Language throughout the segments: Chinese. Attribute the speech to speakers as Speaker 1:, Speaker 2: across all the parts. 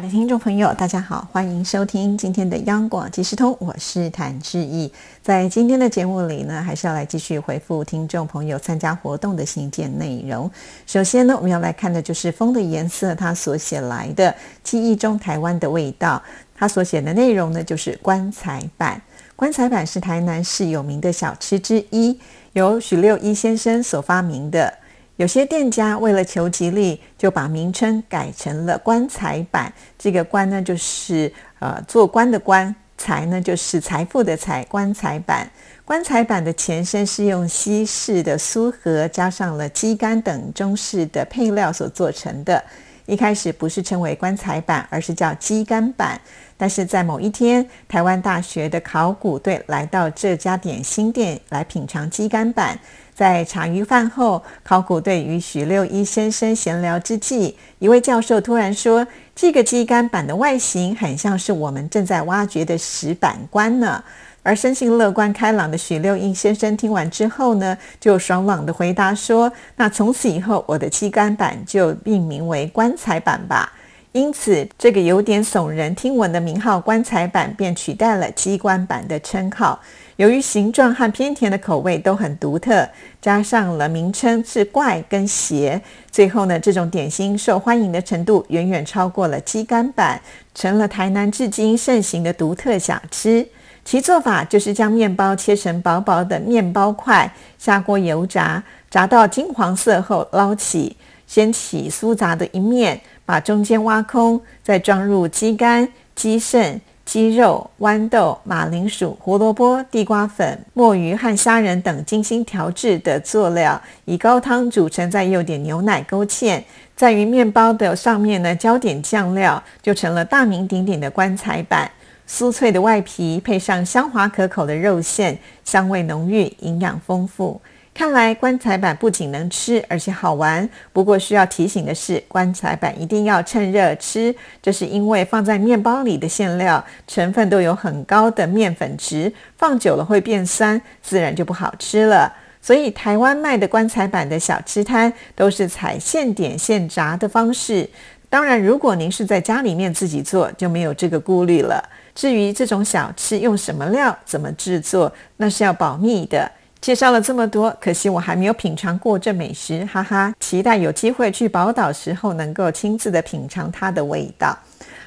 Speaker 1: 的听众朋友，大家好，欢迎收听今天的央广即时通，我是谭志毅。在今天的节目里呢，还是要来继续回复听众朋友参加活动的信件内容。首先呢，我们要来看的就是《风的颜色》他所写来的记忆中台湾的味道。他所写的内容呢，就是棺材板。棺材板是台南市有名的小吃之一，由许六一先生所发明的。有些店家为了求吉利，就把名称改成了棺材板。这个“棺”呢，就是呃做官的“官”；“财”呢，就是财富的“财”。棺材板，棺材板的前身是用西式的酥合加上了鸡肝等中式的配料所做成的。一开始不是称为棺材板，而是叫鸡肝板。但是在某一天，台湾大学的考古队来到这家点心店来品尝鸡肝板。在茶余饭后，考古队与许六一先生闲聊之际，一位教授突然说：“这个鸡肝板的外形很像是我们正在挖掘的石板棺呢。”而生性乐观开朗的许六一先生听完之后呢，就爽朗地回答说：“那从此以后，我的鸡肝板就命名为棺材板吧。”因此，这个有点耸人听闻的名号“棺材板”便取代了鸡冠板的称号。由于形状和偏甜的口味都很独特，加上了名称是怪跟邪，最后呢，这种点心受欢迎的程度远远超过了鸡肝板，成了台南至今盛行的独特小吃。其做法就是将面包切成薄薄的面包块，下锅油炸，炸到金黄色后捞起，掀起酥炸的一面，把中间挖空，再装入鸡肝、鸡肾。鸡肉、豌豆、马铃薯、胡萝卜、地瓜粉、墨鱼和虾仁等精心调制的佐料，以高汤煮成，再用点牛奶勾芡，在于面包的上面呢浇点酱料，就成了大名鼎鼎的棺材板。酥脆的外皮配上香滑可口的肉馅，香味浓郁，营养丰富。看来棺材板不仅能吃，而且好玩。不过需要提醒的是，棺材板一定要趁热吃，这是因为放在面包里的馅料成分都有很高的面粉值，放久了会变酸，自然就不好吃了。所以台湾卖的棺材板的小吃摊都是采现点现炸的方式。当然，如果您是在家里面自己做，就没有这个顾虑了。至于这种小吃用什么料、怎么制作，那是要保密的。介绍了这么多，可惜我还没有品尝过这美食，哈哈！期待有机会去宝岛时候，能够亲自的品尝它的味道。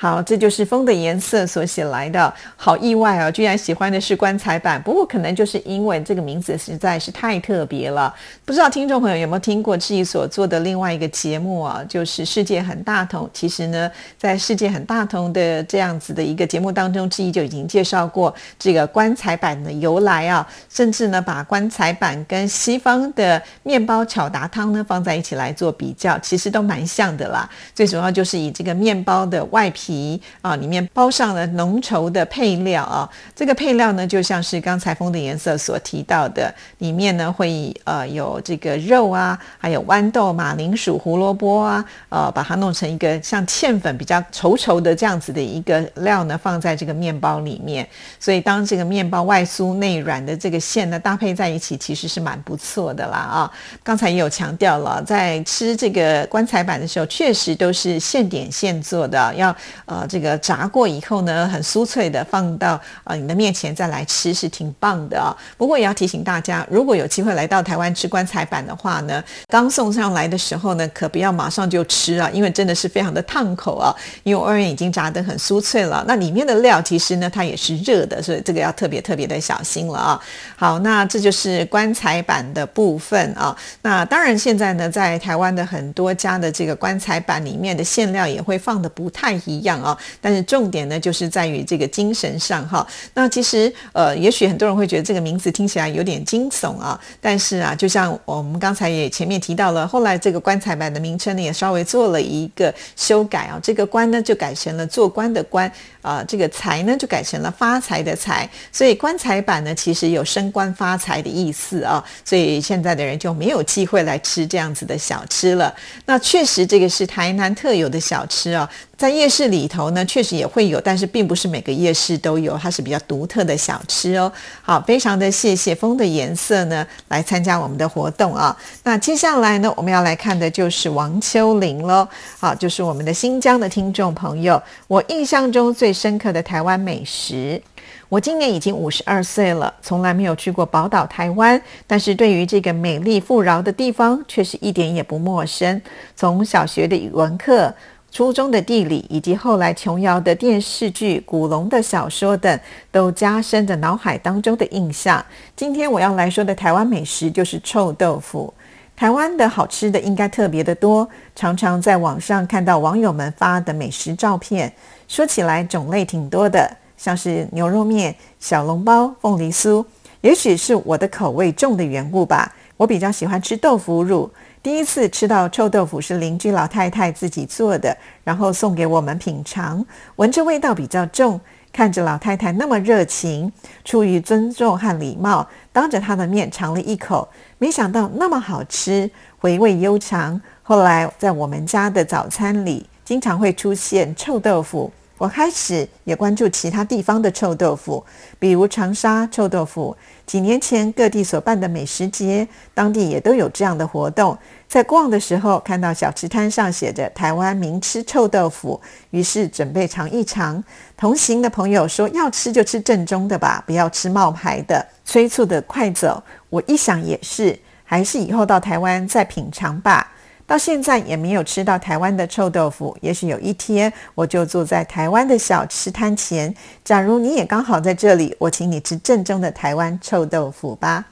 Speaker 1: 好，这就是风的颜色所写来的，好意外啊！居然喜欢的是棺材板，不过可能就是因为这个名字实在是太特别了。不知道听众朋友有没有听过志毅所做的另外一个节目啊？就是《世界很大同》。其实呢，在《世界很大同》的这样子的一个节目当中，志毅就已经介绍过这个棺材板的由来啊，甚至呢，把棺材板跟西方的面包巧达汤呢放在一起来做比较，其实都蛮像的啦。最主要就是以这个面包的外皮。皮啊，里面包上了浓稠的配料啊，这个配料呢，就像是刚才风的颜色所提到的，里面呢会呃有这个肉啊，还有豌豆、马铃薯、胡萝卜啊，呃，把它弄成一个像芡粉比较稠稠的这样子的一个料呢，放在这个面包里面。所以当这个面包外酥内软的这个馅呢搭配在一起，其实是蛮不错的啦啊。刚才也有强调了，在吃这个棺材板的时候，确实都是现点现做的，要。呃，这个炸过以后呢，很酥脆的，放到呃你的面前再来吃是挺棒的啊。不过也要提醒大家，如果有机会来到台湾吃棺材板的话呢，刚送上来的时候呢，可不要马上就吃啊，因为真的是非常的烫口啊。因为外面已经炸得很酥脆了，那里面的料其实呢它也是热的，所以这个要特别特别的小心了啊。好，那这就是棺材板的部分啊。那当然现在呢，在台湾的很多家的这个棺材板里面的馅料也会放的不太一样。样啊。但是重点呢，就是在于这个精神上哈。那其实呃，也许很多人会觉得这个名字听起来有点惊悚啊。但是啊，就像我们刚才也前面提到了，后来这个棺材板的名称呢，也稍微做了一个修改啊。这个官呢，就改成了做官的官啊。这个财呢，就改成了发财的财。所以棺材板呢，其实有升官发财的意思啊。所以现在的人就没有机会来吃这样子的小吃了。那确实，这个是台南特有的小吃啊。在夜市里里头呢，确实也会有，但是并不是每个夜市都有，它是比较独特的小吃哦。好，非常的谢谢风的颜色呢，来参加我们的活动啊。那接下来呢，我们要来看的就是王秋玲喽。好，就是我们的新疆的听众朋友，我印象中最深刻的台湾美食。我今年已经五十二岁了，从来没有去过宝岛台湾，但是对于这个美丽富饶的地方，却是一点也不陌生。从小学的语文课。初中的地理，以及后来琼瑶的电视剧、古龙的小说等，都加深着脑海当中的印象。今天我要来说的台湾美食就是臭豆腐。台湾的好吃的应该特别的多，常常在网上看到网友们发的美食照片，说起来种类挺多的，像是牛肉面、小笼包、凤梨酥。也许是我的口味重的缘故吧，我比较喜欢吃豆腐乳。第一次吃到臭豆腐是邻居老太太自己做的，然后送给我们品尝，闻着味道比较重，看着老太太那么热情，出于尊重和礼貌，当着她的面尝了一口，没想到那么好吃，回味悠长。后来在我们家的早餐里，经常会出现臭豆腐。我开始也关注其他地方的臭豆腐，比如长沙臭豆腐。几年前各地所办的美食节，当地也都有这样的活动。在逛的时候，看到小吃摊上写着“台湾名吃臭豆腐”，于是准备尝一尝。同行的朋友说：“要吃就吃正宗的吧，不要吃冒牌的，催促的快走。”我一想也是，还是以后到台湾再品尝吧。到现在也没有吃到台湾的臭豆腐，也许有一天我就坐在台湾的小吃摊前。假如你也刚好在这里，我请你吃正宗的台湾臭豆腐吧。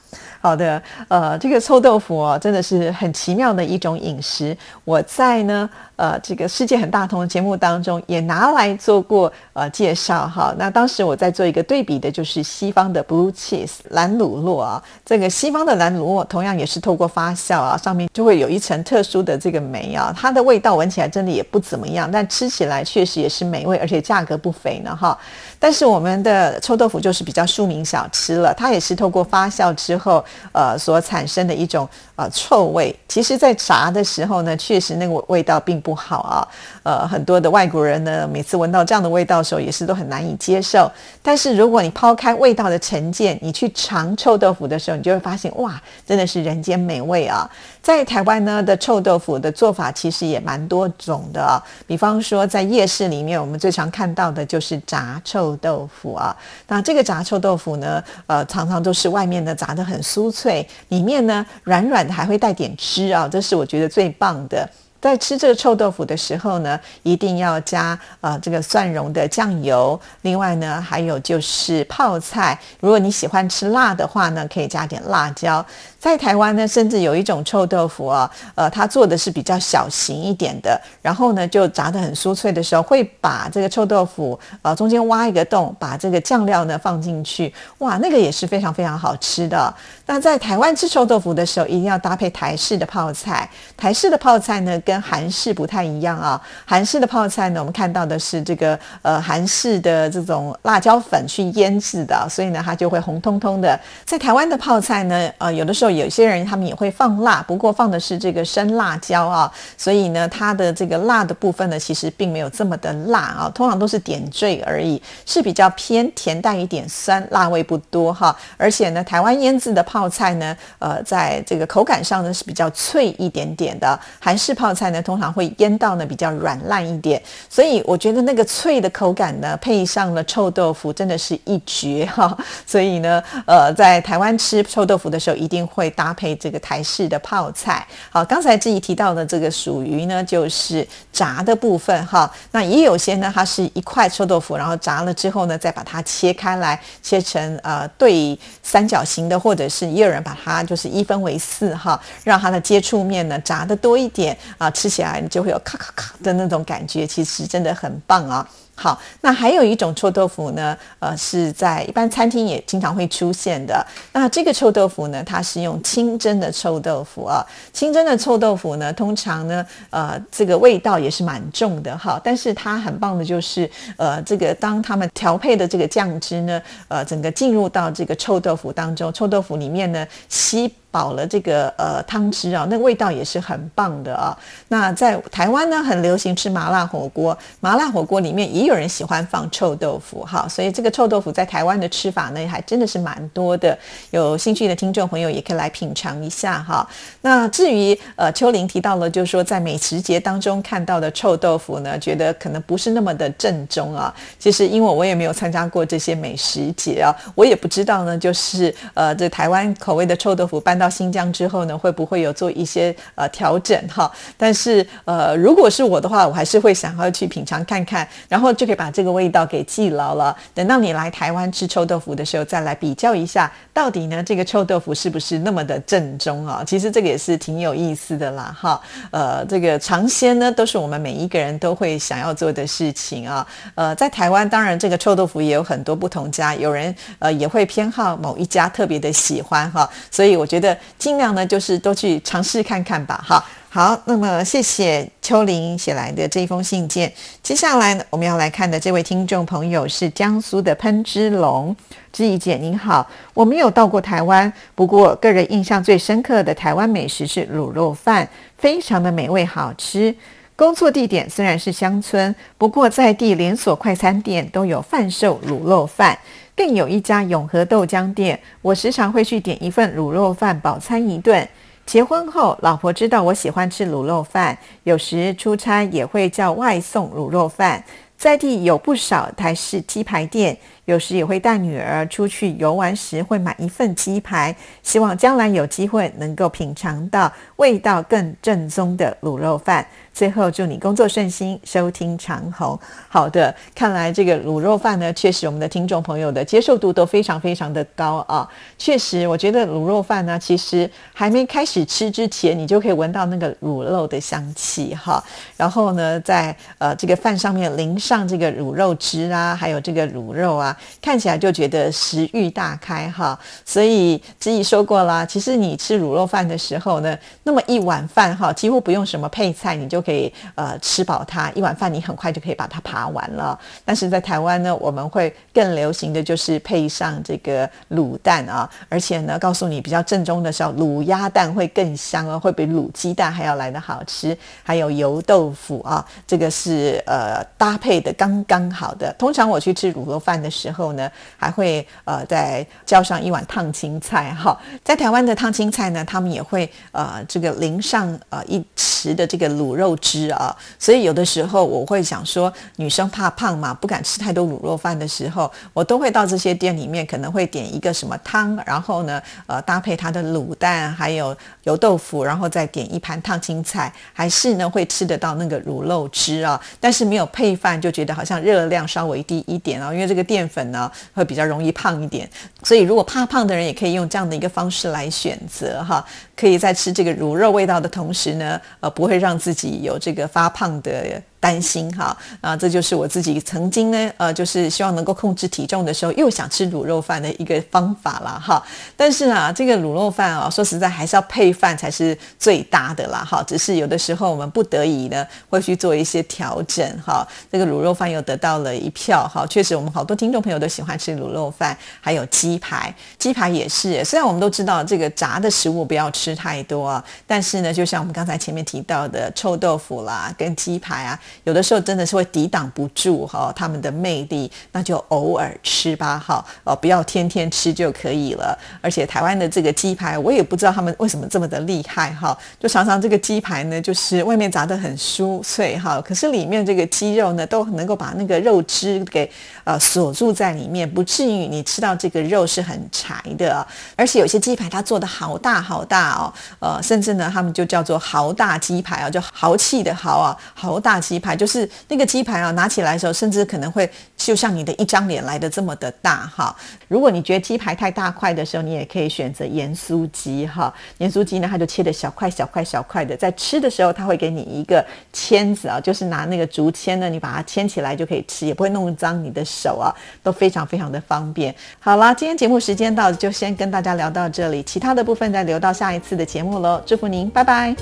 Speaker 1: 好的，呃，这个臭豆腐哦，真的是很奇妙的一种饮食。我在呢，呃，这个世界很大同的节目当中也拿来做过呃介绍哈。那当时我在做一个对比的，就是西方的 blue cheese 蓝乳酪啊。这个西方的蓝乳酪同样也是透过发酵啊，上面就会有一层特殊的这个酶啊，它的味道闻起来真的也不怎么样，但吃起来确实也是美味，而且价格不菲呢哈。但是我们的臭豆腐就是比较庶民小吃了，它也是透过发酵之后。呃，所产生的一种呃臭味，其实，在炸的时候呢，确实那个味道并不好啊。呃，很多的外国人呢，每次闻到这样的味道的时候，也是都很难以接受。但是，如果你抛开味道的成见，你去尝臭豆腐的时候，你就会发现，哇，真的是人间美味啊！在台湾呢的臭豆腐的做法其实也蛮多种的啊，比方说在夜市里面，我们最常看到的就是炸臭豆腐啊。那这个炸臭豆腐呢，呃，常常都是外面的炸的很酥。酥脆，里面呢软软的，还会带点汁啊，这是我觉得最棒的。在吃这个臭豆腐的时候呢，一定要加呃这个蒜蓉的酱油。另外呢，还有就是泡菜。如果你喜欢吃辣的话呢，可以加点辣椒。在台湾呢，甚至有一种臭豆腐啊，呃，它做的是比较小型一点的，然后呢，就炸得很酥脆的时候，会把这个臭豆腐呃中间挖一个洞，把这个酱料呢放进去，哇，那个也是非常非常好吃的。那在台湾吃臭豆腐的时候，一定要搭配台式的泡菜。台式的泡菜呢，跟韩式不太一样啊。韩式的泡菜呢，我们看到的是这个呃韩式的这种辣椒粉去腌制的，所以呢，它就会红彤彤的。在台湾的泡菜呢，呃，有的时候。有些人他们也会放辣，不过放的是这个生辣椒啊，所以呢，它的这个辣的部分呢，其实并没有这么的辣啊，通常都是点缀而已，是比较偏甜带一点酸，辣味不多哈。而且呢，台湾腌制的泡菜呢，呃，在这个口感上呢是比较脆一点点的，韩式泡菜呢通常会腌到呢比较软烂一点，所以我觉得那个脆的口感呢，配上了臭豆腐，真的是一绝哈。所以呢，呃，在台湾吃臭豆腐的时候，一定。会搭配这个台式的泡菜。好，刚才志怡提到的这个属于呢就是炸的部分哈，那也有些呢它是一块臭豆腐，然后炸了之后呢再把它切开来，切成呃对三角形的，或者是也有人把它就是一分为四哈，让它的接触面呢炸的多一点啊，吃起来就会有咔咔咔的那种感觉，其实真的很棒啊。好，那还有一种臭豆腐呢，呃，是在一般餐厅也经常会出现的。那这个臭豆腐呢，它是用清蒸的臭豆腐啊。清蒸的臭豆腐呢，通常呢，呃，这个味道也是蛮重的哈。但是它很棒的就是，呃，这个当他们调配的这个酱汁呢，呃，整个进入到这个臭豆腐当中，臭豆腐里面呢吸。饱了这个呃汤汁啊，那味道也是很棒的啊。那在台湾呢，很流行吃麻辣火锅，麻辣火锅里面也有人喜欢放臭豆腐哈，所以这个臭豆腐在台湾的吃法呢，还真的是蛮多的。有兴趣的听众朋友也可以来品尝一下哈。那至于呃秋玲提到了，就是说在美食节当中看到的臭豆腐呢，觉得可能不是那么的正宗啊。其实因为我也没有参加过这些美食节啊，我也不知道呢，就是呃这台湾口味的臭豆腐搬到新疆之后呢，会不会有做一些呃调整哈？但是呃，如果是我的话，我还是会想要去品尝看看，然后就可以把这个味道给记牢了。等到你来台湾吃臭豆腐的时候，再来比较一下，到底呢这个臭豆腐是不是那么的正宗啊？其实这个也是挺有意思的啦哈。呃，这个尝鲜呢，都是我们每一个人都会想要做的事情啊。呃，在台湾当然这个臭豆腐也有很多不同家，有人呃也会偏好某一家特别的喜欢哈，所以我觉得。尽量呢，就是都去尝试看看吧。哈，好，那么谢谢秋玲写来的这封信件。接下来呢，我们要来看的这位听众朋友是江苏的喷之龙，知怡姐您好，我没有到过台湾，不过个人印象最深刻的台湾美食是卤肉饭，非常的美味好吃。工作地点虽然是乡村，不过在地连锁快餐店都有贩售卤肉饭。更有一家永和豆浆店，我时常会去点一份卤肉饭饱餐一顿。结婚后，老婆知道我喜欢吃卤肉饭，有时出差也会叫外送卤肉饭。在地有不少台式鸡排店，有时也会带女儿出去游玩时会买一份鸡排，希望将来有机会能够品尝到味道更正宗的卤肉饭。最后祝你工作顺心，收听长虹。好的，看来这个卤肉饭呢，确实我们的听众朋友的接受度都非常非常的高啊。确实，我觉得卤肉饭呢，其实还没开始吃之前，你就可以闻到那个卤肉的香气哈。然后呢，在呃这个饭上面淋上这个卤肉汁啊，还有这个卤肉啊，看起来就觉得食欲大开哈。所以子怡说过啦，其实你吃卤肉饭的时候呢，那么一碗饭哈，几乎不用什么配菜，你就可以呃吃饱它一碗饭，你很快就可以把它扒完了。但是在台湾呢，我们会更流行的就是配上这个卤蛋啊，而且呢，告诉你比较正宗的时候，卤鸭蛋会更香哦，会比卤鸡蛋还要来的好吃。还有油豆腐啊，这个是呃搭配的刚刚好的。通常我去吃卤肉饭的时候呢，还会呃再浇上一碗烫青菜哈。在台湾的烫青菜呢，他们也会呃这个淋上呃一匙的这个卤肉。汁啊，所以有的时候我会想说，女生怕胖嘛，不敢吃太多卤肉饭的时候，我都会到这些店里面，可能会点一个什么汤，然后呢，呃，搭配它的卤蛋，还有油豆腐，然后再点一盘烫青菜，还是呢会吃得到那个卤肉汁啊。但是没有配饭，就觉得好像热量稍微低一点啊，因为这个淀粉粉呢会比较容易胖一点。所以如果怕胖的人，也可以用这样的一个方式来选择哈，可以在吃这个乳肉味道的同时呢，呃，不会让自己。有这个发胖的。担心哈啊，这就是我自己曾经呢，呃，就是希望能够控制体重的时候，又想吃卤肉饭的一个方法啦哈。但是啊，这个卤肉饭啊，说实在还是要配饭才是最搭的啦哈。只是有的时候我们不得已呢，会去做一些调整哈。这个卤肉饭又得到了一票哈。确实，我们好多听众朋友都喜欢吃卤肉饭，还有鸡排，鸡排也是。虽然我们都知道这个炸的食物不要吃太多啊，但是呢，就像我们刚才前面提到的臭豆腐啦，跟鸡排啊。有的时候真的是会抵挡不住哈他们的魅力，那就偶尔吃吧哈，哦不要天天吃就可以了。而且台湾的这个鸡排，我也不知道他们为什么这么的厉害哈，就常常这个鸡排呢，就是外面炸得很酥脆哈，可是里面这个鸡肉呢，都能够把那个肉汁给呃锁住在里面，不至于你吃到这个肉是很柴的。而且有些鸡排它做的好大好大哦，呃，甚至呢他们就叫做豪大鸡排啊，就豪气的豪啊，豪大鸡排排就是那个鸡排啊，拿起来的时候，甚至可能会就像你的一张脸来的这么的大哈。如果你觉得鸡排太大块的时候，你也可以选择盐酥鸡哈。盐酥鸡呢，它就切的小块小块小块的，在吃的时候，它会给你一个签子啊，就是拿那个竹签呢，你把它牵起来就可以吃，也不会弄脏你的手啊，都非常非常的方便。好啦，今天节目时间到，就先跟大家聊到这里，其他的部分再留到下一次的节目喽。祝福您，拜拜。